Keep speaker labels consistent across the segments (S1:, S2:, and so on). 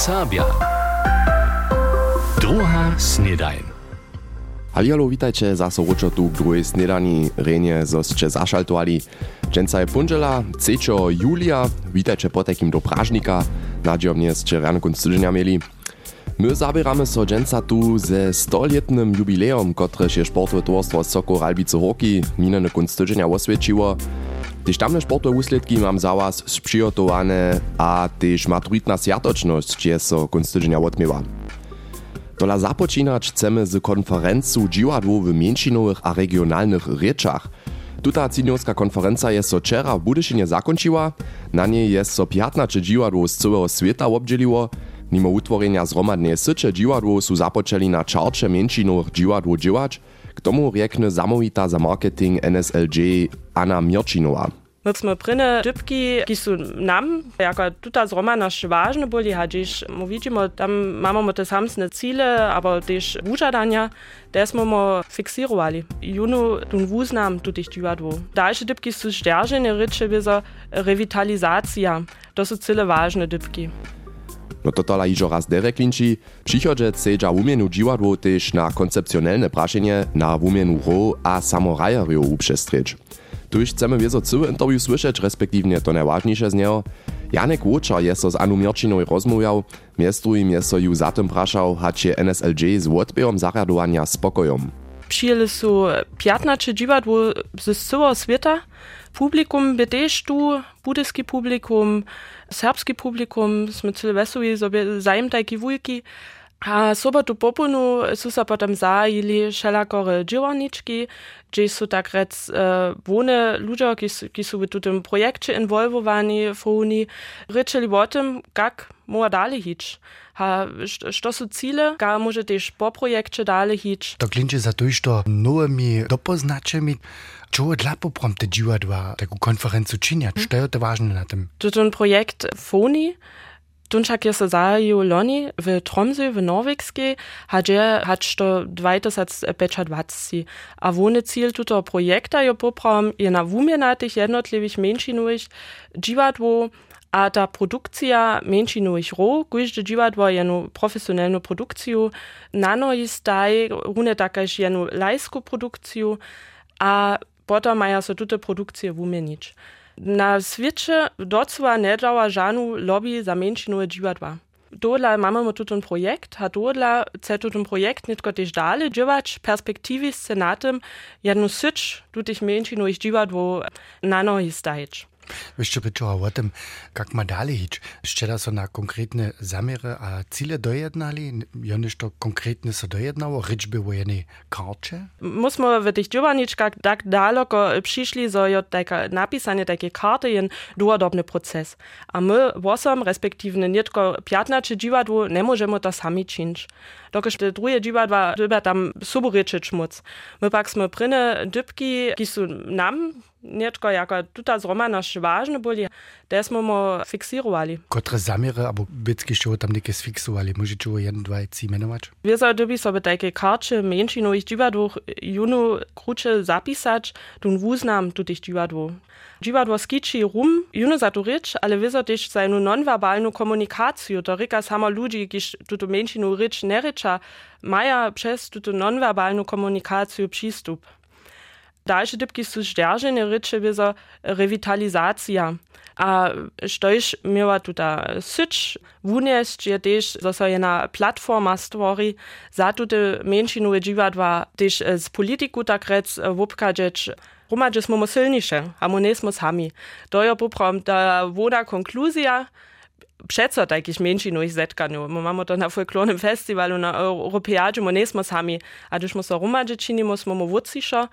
S1: Sabia. Druga snedajn.
S2: Halialo, witajcie zaso ručo tu k druhej snedani, rejnie zosće zašaltovali. Dženca je punžela, 3. julia, witajcie po takim do Pražnika, nadziomnie ste rano kunc tyženia mieli. My zabieramy so dženca tu ze 100-letnym jubileum, kotrež je sportowe towarstwo Soko Ralbice Hoki minene kunc tyženia osvědčiło. Tež tamne sportowe úsledki mam za was sprzygotowane, a tež maturitna sjatočnosť je so kunc tyženia odmiewa. Dola započinać chcemy z konferencu dziwadło w mniejszinowych a regionalnych rzeczach. Tuta cinowska konferencja jest so wczera w Budyszynie zakończyła, na niej jest so 15 dziwadło z całego świata obdzieliło, mimo utworzenia zromadnej sycze dziwadło su zapoczęli na czarcze mniejszinowych dziwadło dziwać, k tomu riekne zamówita za marketing NSLJ Anna Mirčinowa.
S3: My sme prine dybki, ki su nam, jako tuta zroma naš važne boli, a dziś mu widzimy, tam mamy te samsne cile, aber też wużadania, te smo mo fiksirowali. Junu tun wuznam tutich dziwadło. Dalsze dybki su stärżene rycze, wiesa revitalizacja. To su cile ważne dybki.
S2: No to tola iżo raz derek linči, přichodže cedža umienu dziwadło też na koncepcjonalne praszenie na umienu ro a samorajerjo uprzestrzeć. Tuž chcemy wieso cały interview słyszeć, respektywnie to najważniejsze z niego. Janek Łoczar jest z Anu Mirčinou rozmawiał, miestrujem jest so ju za tym praszał, hacie NSLJ z odbierom zaradowania spokojom.
S3: Przyjęli su 15 dziwadło z całego świata. Publikum też tu, publikum, serbski publikum, sme cyle wesowi sobie zajem tajki wujki. A sobotu popunu su sa potem zajili šelakore džiwarnički, gdzie su tak rec wone ludzie, ki, su- w tym projekcie involvowani, foni, ryczeli o tym, jak moja dalej hić. Ha, što su cile, ga może też po projekcie dalej hić.
S4: To klinče za to, što novimi dopoznačemi, čo dla poprom te dziwadła taką konferencu činjat, što je to ważne na tym?
S3: To ten projekt Foni, Dunčak je se zajel loni v Tromsø v Norvegskej, hadže hač to 2025. A wone cíl tuto projekta je poprom je na wumjenatych jednotlivých menšinových dziwadło, a ta produkcja menšinových ro, kujžde dziwadło jenu profesjonalną produkciju, nano jest daj, rune takaž jenu lajsku produkciju, a potom maja so tute produkcje wumjenić. Na świecie docła nie działa żadną lobby za menšinowe dziwadła. Dodla mamy mu tutun projekt, a dodla chce tutun projekt nitko też dalej dziwać perspektywy z senatem jednu sycz tutych menšinowych dziwadło nano jest
S4: Jeszcze pričała o tym, jak ma dalej hić. Szczera so na konkretne zamiary a cile dojednali, joniż to konkretne so dojednało, ryczby o jednej karcie?
S3: Musimy w tych dziewaniczkach tak daleko przyszli, że jest taka napisanie takiej karty jest długodobny proces. A my wosom, respektywnie nie tylko 15 dziwadło, nie możemy to sami czynić. Dokiż te drugie dziwadła trzeba tam suboryczyć móc. My pak sme pryne dybki, ki su nam, Niečko jako tuta zroma naš važno boli, da smo mu fiksirali.
S4: Kotre zamire, abo bitski što tam neke sfiksovali, može čuo jedno, dva, ci menovač?
S3: Vjeza dobi sobe tajke karče menšinovih dživadvoh junu kruče zapisač, tun vuznam tutih dživadvoh. Dživadvo skiči rum, junu za tu rič, ale vjeza tež sajnu nonverbalnu komunikaciju, to rika samo ljudi, kiš tutu menšinu rič ne riča, maja přes tutu nonverbalnu komunikaciju přístup. Dalsze dybki su stärżene rycze wiesa revitalizacja. A štož miała tuta syć, wunieść je też, że so jedna platforma stwori, za tute menšinowe dziwadła też z politiku tak rec wupkadzeć, Romadže smo silniejsze, a my nie smo sami. To je poprom ta woda konkluzja, przeco takich menšinových zetkaniu. My mamy to na folklornym festiwalu, na Europeadžu, my nie smo sami. A když my so romadže činimo, smo mu wucišo,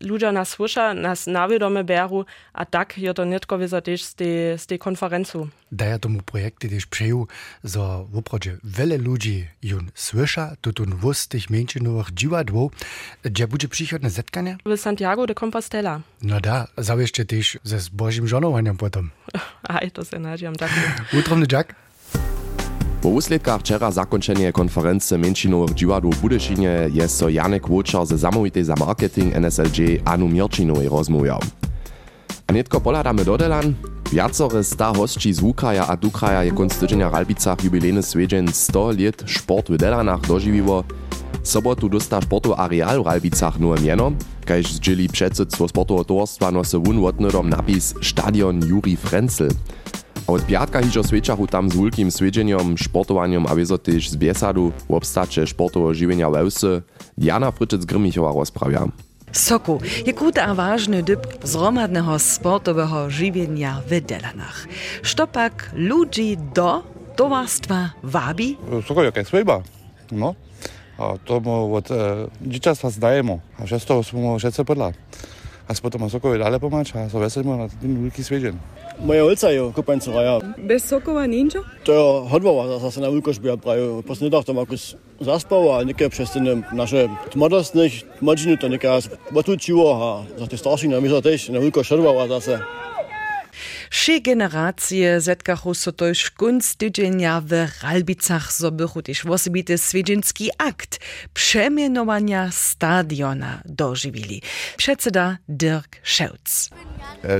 S3: ludzie nas słysza, nas nawiedome beru, a tak je to netko wiesa też z tej, z tej konferencu.
S4: Daja tomu projekty też przejął, że w oprodzie wiele ludzi jun słysza, to tun wustych mniejszynowych dziwadłów, gdzie będzie przychodne zetkanie?
S3: W Santiago de Compostela.
S4: No da, zawieszcie też ze zbożym żonowaniem potem.
S3: Aj, to se nadziam tak.
S4: Utromny Jack?
S2: Po úsledkach wczera zakończenie konferencji menšinowych dziwadł w Budyszynie jest so Janek Łoczar ze zamówitej za marketing NSLJ Anu Mirčinowej rozmawiał. A netko poladamy dodelan, Viacore sta hostči z Ukraja a Dukraja je konc tydzienia Ralbicach jubilejny swiedźeń 100 lat sport w Delanach dożywiło. Sobotu dosta sportu areal w Ralbicach nowe mieno, kaž zdzieli předsydstvo sportovo towarstwa nose wotnodom napis Stadion Juri Frenzel. A od piatka hižo swečachu tam z wulkim swiedzeniem, sportowaniem a wieso też z biesadu w obstacie sportowo żywienia Leusy Diana Fryczyc-Grymichowa rozprawia.
S1: Soku je kruta a ważny dyb zromadnego sportowego żywienia w Delanach. Sztopak ludzi do towarstwa wabi?
S5: Soko jaka swojba. No. A to mu od e, dzieciństwa zdajemy. A przez to smo všetce podla. Аз потом а Сокова дали помач, а Савеса има на един велики
S6: свежен. Моя улица е купенца
S7: рая. Без Сокова
S6: нинджа? Той е ходвала, аз се на улкаш бия правил. После не дах там акус заспава, а нека обществена наша тмадостник, маджинута, нека аз батучива, за те старши на мисла теж на улкаш ходвала, аз се
S1: Wsze generacje zetkachu so tydzienia w Ralbicach zobychu też osobity swiedzinski akt przemianowania stadiona dożywili. Przedseda Dirk Scheutz.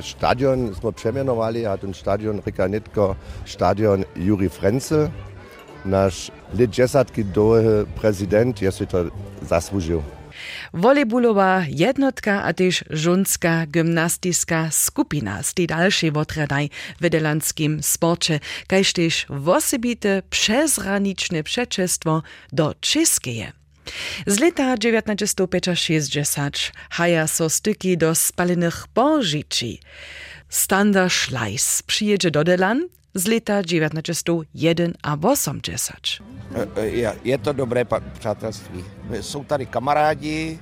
S8: Stadion smo przemianowali, a ten stadion reka netko stadion Juri Frenzel. Nasz lidjesatki doły prezydent je si to zasłużył.
S1: Volejbulowa jednotka a też żunska gymnastyska skupina z tej dalszej wotradaj w delanskim sporcie, kaž też osobite przezraniczne przeczestwo do czeskeje. Z lata 1960 haja so styki do spalenych bożyci. Standa Schleiss przyjedzie do Delan z leta 1980.
S9: E, e, je, je to dobré přátelství. Jsou tady kamarádi,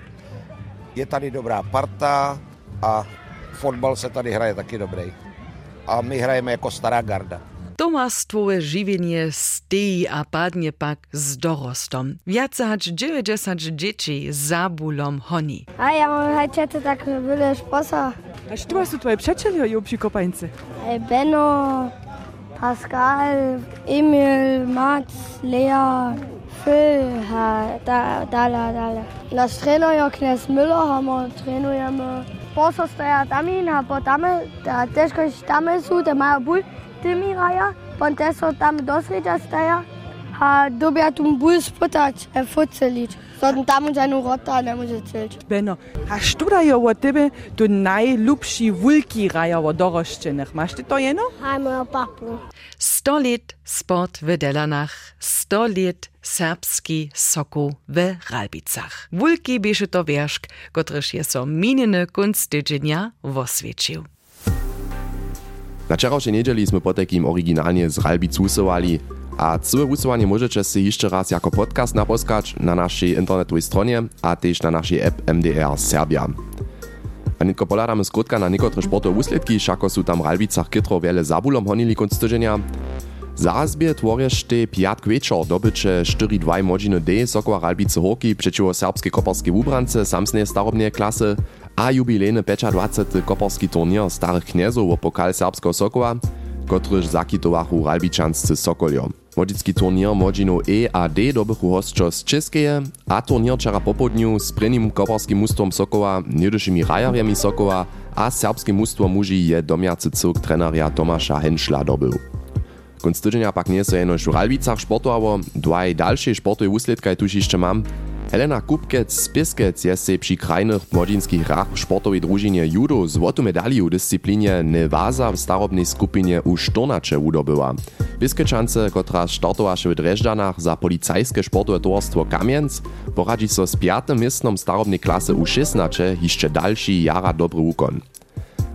S9: je tady dobrá parta a fotbal se tady hraje taky dobrý. A my hrajeme jako stará garda.
S1: Domáctvoje živenie stejí a padne pak s dorostom. Viac hač 90 detí zabulom honi.
S10: A ja mám hajčete tak veľa šposa.
S7: A čo sú tvoje přečelia ju
S10: pri? Beno, Pascal, Emil, Max, Lea, Phil, her, da, da, da, da. Ellers træner jeg Knas Møllerhammer, træner jeg med forsvarslærer Damin her på Damme, der det skal stamme ud af mig og bud. Det er min rejer, på en dag så Damme Dosridas, der a dobia tu ból sputać, e fucelić. Sollten tam und seine Rotta, ne muss erzählt.
S7: Benno, a što da je od tebe tu najljubši vulki raja od dorošćenih? Maš ti to jedno?
S10: Heimel Papu.
S1: 100 lat sport w Delanach, 100 lat serbski soku w Ralbicach. Wulki bieše to wierszk, kotryż je so mininy kunstydzienia woswiecił.
S2: Na wczorajszej niedzieli sme potekim oryginalnie z Ralbic usowali, a całe usuwanie możecie si jeszcze raz jako podcast naposkać na naszej internetowej stronie, a też na naszej app MDR Serbia. A nitko poladamy skrótka na niektóre sportowe úsledki, šako sú tam Ralbicach kytro wiele zabulom honili konc tydzienia. Zarazbie tworješ te piatk večer dobyče 4-2 modziny D Sokova Ralbice Horki przeciwko serbskiej koparskiej ubrance samsnej starobnej klasy, a jubilejny 25. koparski turnier starych kniezów o pokal serbskiego Sokowa, kotryž zakitowachu ralbičanscy Sokoljom. Młodzicki turnier Młodzinu E a D dobychu hostczo z Českeje, a turnier czara popodniu z prynim koparskim mustom Sokoła, niedyszymi rajarjami Sokoła, a serbskim mustwo muži je domiacy cyrk trenaria Tomasza Henšla dobył. Konc tydzienia pak nie so jenož v Ralbicach športovo, dvaj dalšie športové úsledkaj tuž ešte mám, Helena Kupkec z Piskec je se przy krajnych młodzinskich hrach w sportowej drużynie judo złotą medalię w dyscyplinie Nevaza w starobnej skupinie u Sztornacze udobyła. Piskeczance, która startowaše w Dreżdanach za policajskie sportowe towarstwo Kamienc, poradzi so z piatym miejscem starobnej klasy u 16 jeszcze dalszy jara dobry ukon.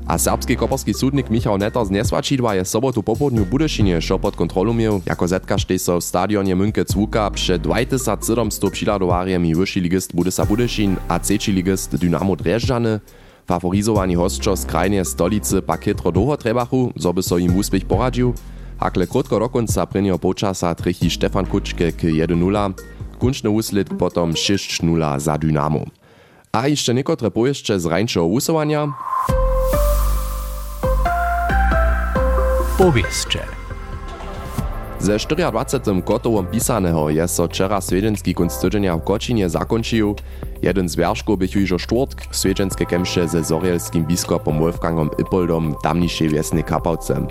S2: A serbski koparski sudnik Michał Netar z Nesłačidła sobotu popołudniu Budyšinie šo pod kontrolu miał, jako zetkaż tej so w stadionie Münke Cłuka przed 2700 přiladowarjem i wyższy ligist Budysa Budyšin a trzeci ligist Dynamo Dreżdżany. Favorizowani hostčo z krajnie stolicy pak hitro długo trebachu, zo by so im úspěch poradził. Hakle krótko do końca prynio počasa trichy Stefan Kuczke k 1-0, kunčny úsledk potom 6-0 za Dynamo. A jeszcze niekotre pojeźdźcze z rańszego usuwania.
S11: Powieszcze.
S2: Ze 24 kotowom pisaného je so wczera swedenski kunst tydzienia w Kočinie zakończył. Jeden z wierzchów bych już czwartk w swiedzenskiej kemsze ze zorielskim biskupom Wolfgangom Ipoldom tamniejszej wiesnej Kapałce.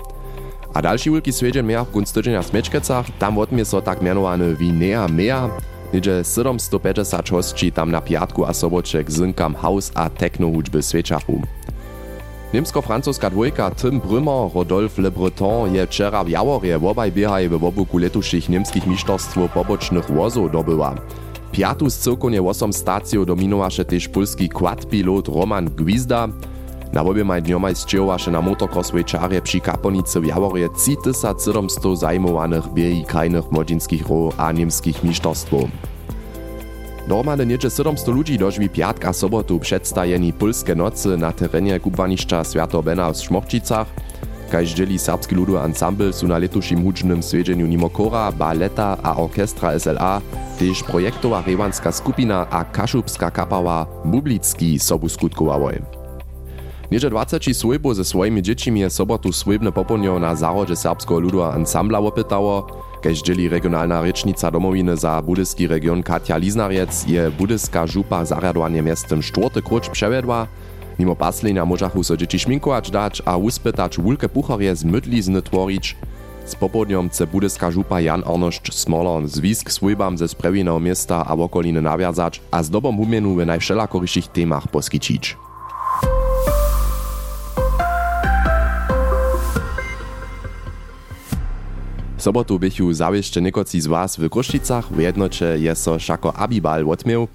S2: A dalszy wielki swiedzen miał w kunst tydzienia w Smečkecach, tam odmie so tak mianowany Vinea Mea, Niedzie 750 hostči tam na piatku a soboček zinkam house a techno hudźby swieczachu. Niemsko-francuska dwójka Tim Brümmer, Rodolphe Le Breton je wczera w Jaworje obaj biehaj w obuku letuších niemskich mistrzostw pobocznych wozów dobyła. Piatu z cyrkonie 8 stacją dominowaše też polski Roman Gwizda. Na obiemaj dniomaj zčejowaše na motocrosswej czarje przy Kaponicy w Jaworje 3700 zajmowanych biei krajnych młodzieńskich ro a niemskich mistrzostwów. Normálne nieče 700 ludzi dožví piatka sobotu předstajení Pulske nocy na terenie kubwanišća Świato Bena w Šmochčicach. Kaž serbski ludu ensemble su na letušim Nimokora, baleta a orkestra SLA, tež projektowa rewanska skupina a kašubska kapała Bublicki sobu skutkowałoj. Nieže 20 swojbo ze swoimi dziećmi je sobotu swojbne poponio na zarodze serbskiego ludu ensembla opytało, Kež regionalna rečnica domowiny za budyski region Katja Liznariec je budyska župa zarjadovanie miestem štvrty kruč převedła. Mimo paslenia możachu so dzieci šminkować dać a uspytać wulke puchorje z mydlizny tvorić. Z popodniom chce budyska župa Jan Arnošč Smoler zwisk swójbam ze sprewinného miasta a okoliny nawiązać, a z dobom umienu w najwszelakoryszych temach poskičić. Sobotu bychu zawieszcze niekoci z was w Kruščicach, w jednocze je so šako Abibal odmiał.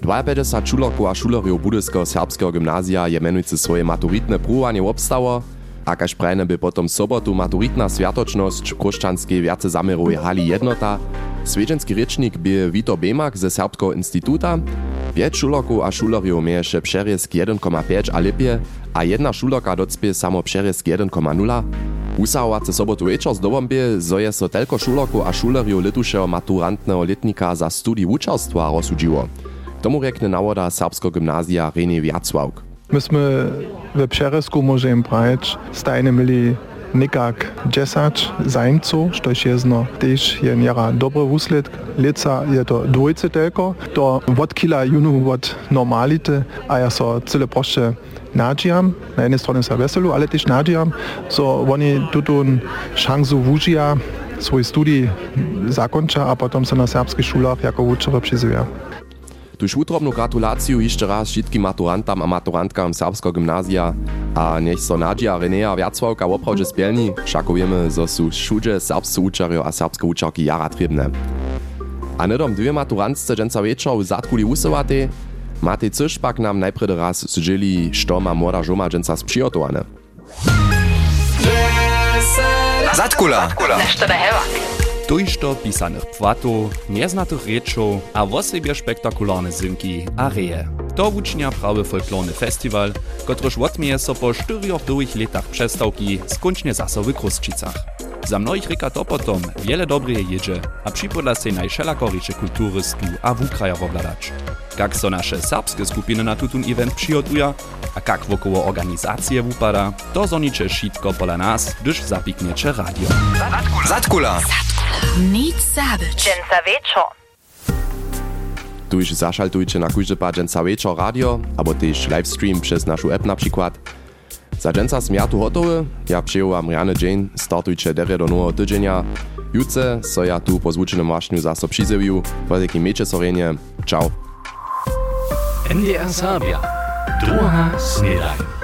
S2: 52 šulerków a šulerjów budyskiego serbskiego gymnazja je menujcy swoje maturitne próbowanie obstało, a kaž prajne by potom sobotu maturitna światoczność kruščanskiej wiace zameruje hali jednota, Swiedzenski rycznik by Wito Bemak ze Serbskiego Instytuta, 5 šulerków a šulerjów mieješe przeriesk 1,5 a lipie, a jedna šulerka docpie samo przeriesk 1,0, Usahovace sobotu večer bie, zo je so telko šulerku a šulerju letušeho maturantného letnika za studij učarstva rozsudžiło. Tomu rekne nawoda Serbsko gymnazja René Wiacławk.
S11: Myśmy we Przeresku możemy brać stajne mieli nekak 10 zajmców, što jest no też je njera dobry wuslet. Lica je to dwójce tylko, to od kila junu od normality, a ja so cyle proszę nađijam, na jednej stronie sa veselu, ale też nađijam, so oni tutun šansu wužija svoj studij zakonča, a potom se na serbských šulách jako učere přizivia.
S2: Tuž utrobnú gratuláciu ešte raz všetkým maturantam a maturantkám Serbského gymnázia a nech so Nadia Renea Viacwałka opravdu spielni, všako vieme, zo sú všude serbscy učario a serbské učarky jara trebné. A nedom dwie maturantce večer v zatkuli usovatej, Matej Cyszpak nam najpredy raz zdzieli, što ma młoda żoma dżęca sprzygotowane.
S12: Zatkula! Tujšto pisanych płatów, nieznatych rečov a wosebie spektakularne zynki a reje. To wucznia prawy folklorny festiwal, kotryż odmieje so po czterech długich latach przestawki skończnie zaso w Kruszczycach. Za mnohých reka to potom wiele dobre jedzie, a przypodla się najszelakorycze kulturystu a wukraja obladać. Jak so nasze serbskie skupiny na tutun event przygotują, a jak wokoło organizacje wupada, to zonicze szitko pola nas, gdyż zapikniecie radio. Zatkula! Zatkula!
S13: Nic zabyć. Dżęca wieczor.
S2: Tuż zaszaltujcie na kujże pa Dżęca wieczor radio, albo też livestream przez naszą app na przykład. Za dżęca smiatu hotowy, ja przyjąłam Rianne Jane, startujcie derje do nowego tydzienia. Jutce so ja tu po zvučenom vašnju zase přizeviu, veliki meče sorenie. Ciao.
S14: NDR Sabia. Druga snedaj.